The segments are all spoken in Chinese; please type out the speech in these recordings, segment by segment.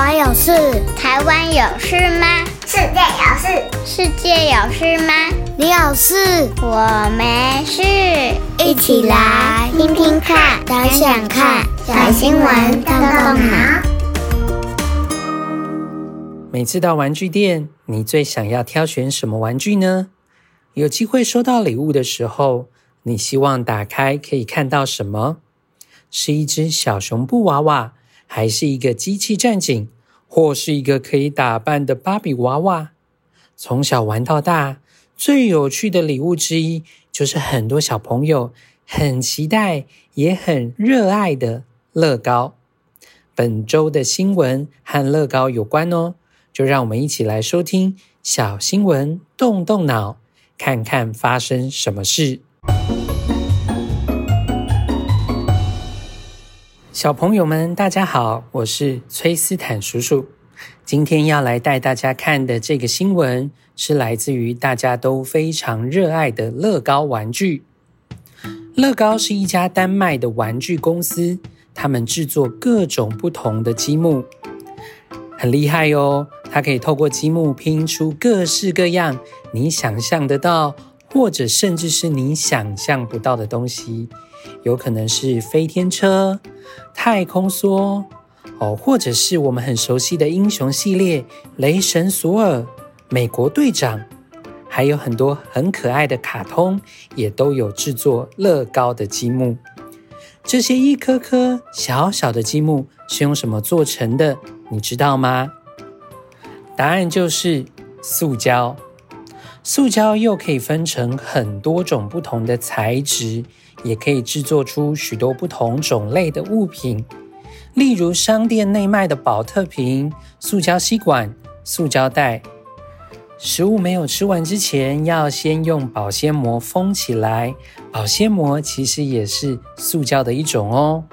国有事，台湾有事吗？世界有事，世界有事吗？你有事，我没事。一起来听听看，想想看，小新闻动动脑。每次到玩具店，你最想要挑选什么玩具呢？有机会收到礼物的时候，你希望打开可以看到什么？是一只小熊布娃娃，还是一个机器战警，或是一个可以打扮的芭比娃娃？从小玩到大，最有趣的礼物之一，就是很多小朋友很期待也很热爱的乐高。本周的新闻和乐高有关哦，就让我们一起来收听小新闻，动动脑。看看发生什么事。小朋友们，大家好，我是崔斯坦叔叔。今天要来带大家看的这个新闻，是来自于大家都非常热爱的乐高玩具。乐高是一家丹麦的玩具公司，他们制作各种不同的积木。很厉害哦，它可以透过积木拼出各式各样你想象得到，或者甚至是你想象不到的东西。有可能是飞天车、太空梭，哦，或者是我们很熟悉的英雄系列，雷神索尔、美国队长，还有很多很可爱的卡通，也都有制作乐高的积木。这些一颗颗小小的积木是用什么做成的？你知道吗？答案就是塑胶。塑胶又可以分成很多种不同的材质，也可以制作出许多不同种类的物品。例如商店内卖的宝特瓶、塑胶吸管、塑胶袋。食物没有吃完之前，要先用保鲜膜封起来。保鲜膜其实也是塑胶的一种哦。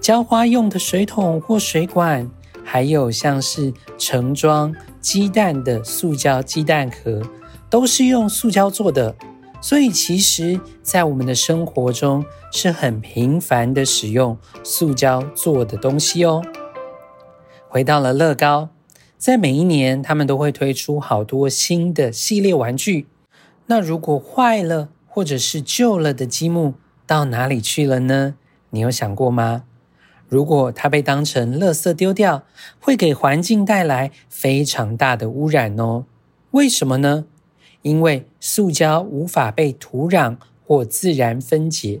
浇花用的水桶或水管。还有像是盛装鸡蛋的塑胶鸡蛋壳，都是用塑胶做的。所以其实，在我们的生活中是很频繁的使用塑胶做的东西哦。回到了乐高，在每一年，他们都会推出好多新的系列玩具。那如果坏了或者是旧了的积木，到哪里去了呢？你有想过吗？如果它被当成垃圾丢掉，会给环境带来非常大的污染哦。为什么呢？因为塑胶无法被土壤或自然分解，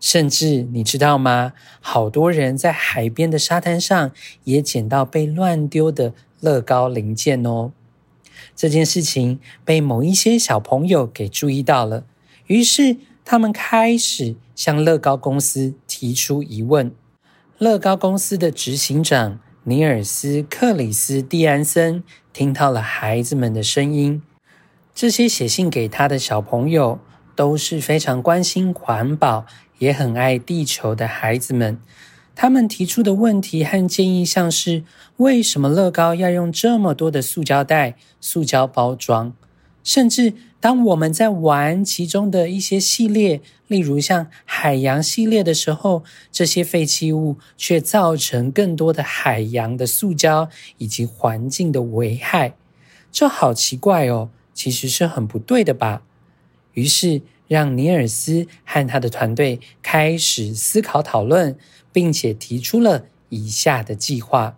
甚至你知道吗？好多人在海边的沙滩上也捡到被乱丢的乐高零件哦。这件事情被某一些小朋友给注意到了，于是他们开始向乐高公司提出疑问。乐高公司的执行长尼尔斯·克里斯蒂安森听到了孩子们的声音。这些写信给他的小朋友都是非常关心环保，也很爱地球的孩子们。他们提出的问题和建议像是：为什么乐高要用这么多的塑胶袋、塑胶包装？甚至当我们在玩其中的一些系列，例如像海洋系列的时候，这些废弃物却造成更多的海洋的塑胶以及环境的危害，这好奇怪哦，其实是很不对的吧？于是让尼尔斯和他的团队开始思考讨论，并且提出了以下的计划。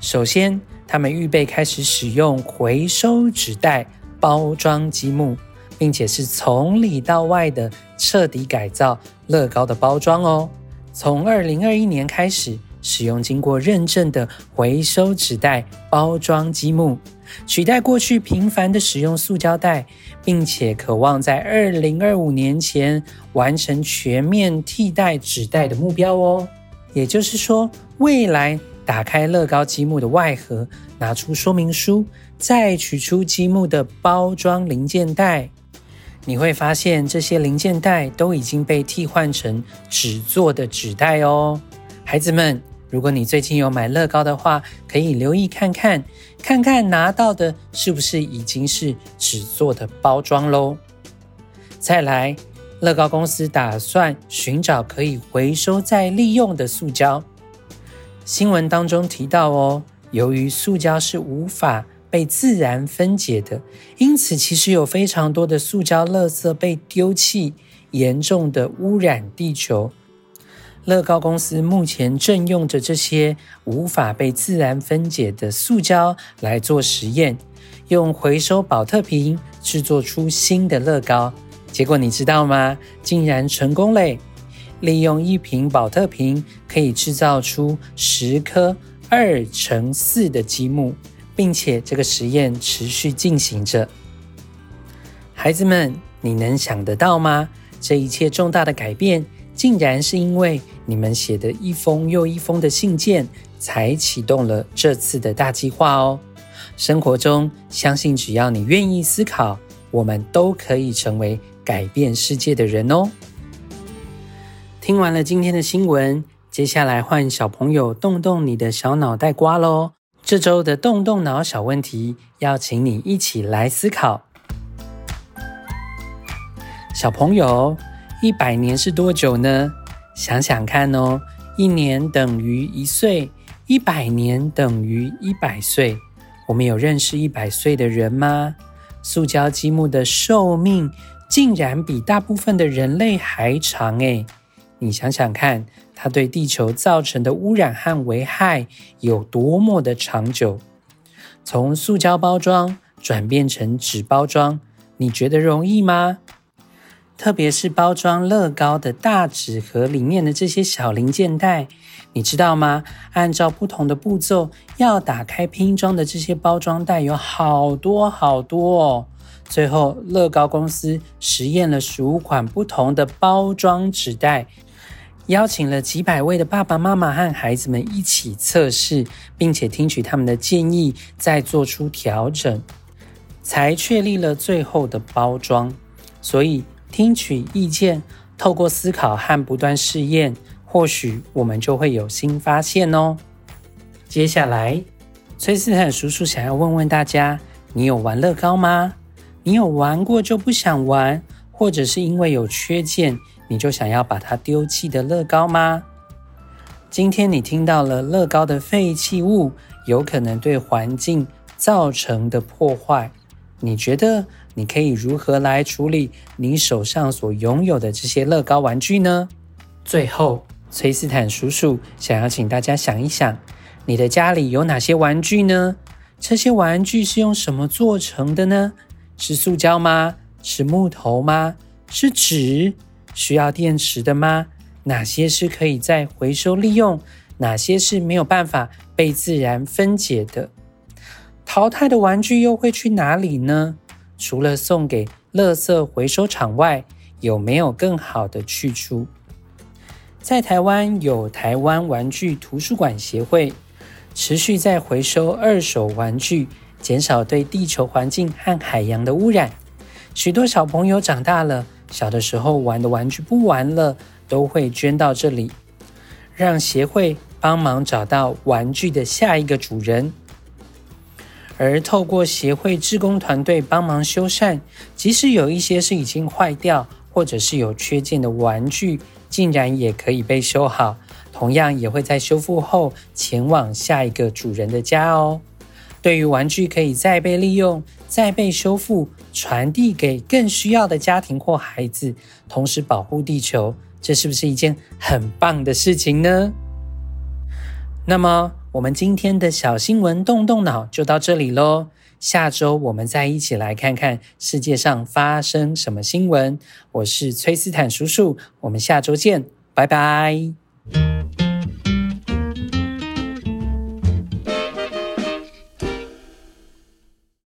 首先，他们预备开始使用回收纸袋。包装积木，并且是从里到外的彻底改造乐高的包装哦。从二零二一年开始，使用经过认证的回收纸袋包装积木，取代过去频繁的使用塑胶袋，并且渴望在二零二五年前完成全面替代纸袋的目标哦。也就是说，未来打开乐高积木的外盒，拿出说明书。再取出积木的包装零件袋，你会发现这些零件袋都已经被替换成纸做的纸袋哦。孩子们，如果你最近有买乐高的话，可以留意看看，看看拿到的是不是已经是纸做的包装喽。再来，乐高公司打算寻找可以回收再利用的塑胶。新闻当中提到哦，由于塑胶是无法被自然分解的，因此其实有非常多的塑胶垃圾被丢弃，严重的污染地球。乐高公司目前正用着这些无法被自然分解的塑胶来做实验，用回收保特瓶制作出新的乐高。结果你知道吗？竟然成功嘞！利用一瓶保特瓶可以制造出十颗二乘四的积木，并且这个实验持续进行着。孩子们，你能想得到吗？这一切重大的改变，竟然是因为你们写的一封又一封的信件，才启动了这次的大计划哦。生活中，相信只要你愿意思考，我们都可以成为改变世界的人哦。听完了今天的新闻，接下来换小朋友动动你的小脑袋瓜喽。这周的动动脑小问题，要请你一起来思考。小朋友。一百年是多久呢？想想看哦，一年等于一岁，一百年等于一百岁。我们有认识一百岁的人吗？塑胶积木的寿命竟然比大部分的人类还长诶！你想想看，它对地球造成的污染和危害有多么的长久？从塑胶包装转变成纸包装，你觉得容易吗？特别是包装乐高的大纸盒里面的这些小零件袋，你知道吗？按照不同的步骤，要打开拼装的这些包装袋有好多好多哦。最后，乐高公司实验了十五款不同的包装纸袋，邀请了几百位的爸爸妈妈和孩子们一起测试，并且听取他们的建议，再做出调整，才确立了最后的包装。所以，听取意见，透过思考和不断试验，或许我们就会有新发现哦。接下来，崔斯坦叔叔想要问问大家：你有玩乐高吗？你有玩过就不想玩，或者是因为有缺件，你就想要把它丢弃的乐高吗？今天你听到了乐高的废弃物有可能对环境造成的破坏，你觉得？你可以如何来处理你手上所拥有的这些乐高玩具呢？最后，崔斯坦叔叔想要请大家想一想，你的家里有哪些玩具呢？这些玩具是用什么做成的呢？是塑胶吗？是木头吗？是纸？需要电池的吗？哪些是可以再回收利用？哪些是没有办法被自然分解的？淘汰的玩具又会去哪里呢？除了送给垃圾回收厂外，有没有更好的去处？在台湾有台湾玩具图书馆协会，持续在回收二手玩具，减少对地球环境和海洋的污染。许多小朋友长大了，小的时候玩的玩具不玩了，都会捐到这里，让协会帮忙找到玩具的下一个主人。而透过协会志工团队帮忙修缮，即使有一些是已经坏掉或者是有缺件的玩具，竟然也可以被修好，同样也会在修复后前往下一个主人的家哦。对于玩具可以再被利用、再被修复，传递给更需要的家庭或孩子，同时保护地球，这是不是一件很棒的事情呢？那么，我们今天的小新闻动动脑就到这里喽。下周我们再一起来看看世界上发生什么新闻。我是崔斯坦叔叔，我们下周见，拜拜。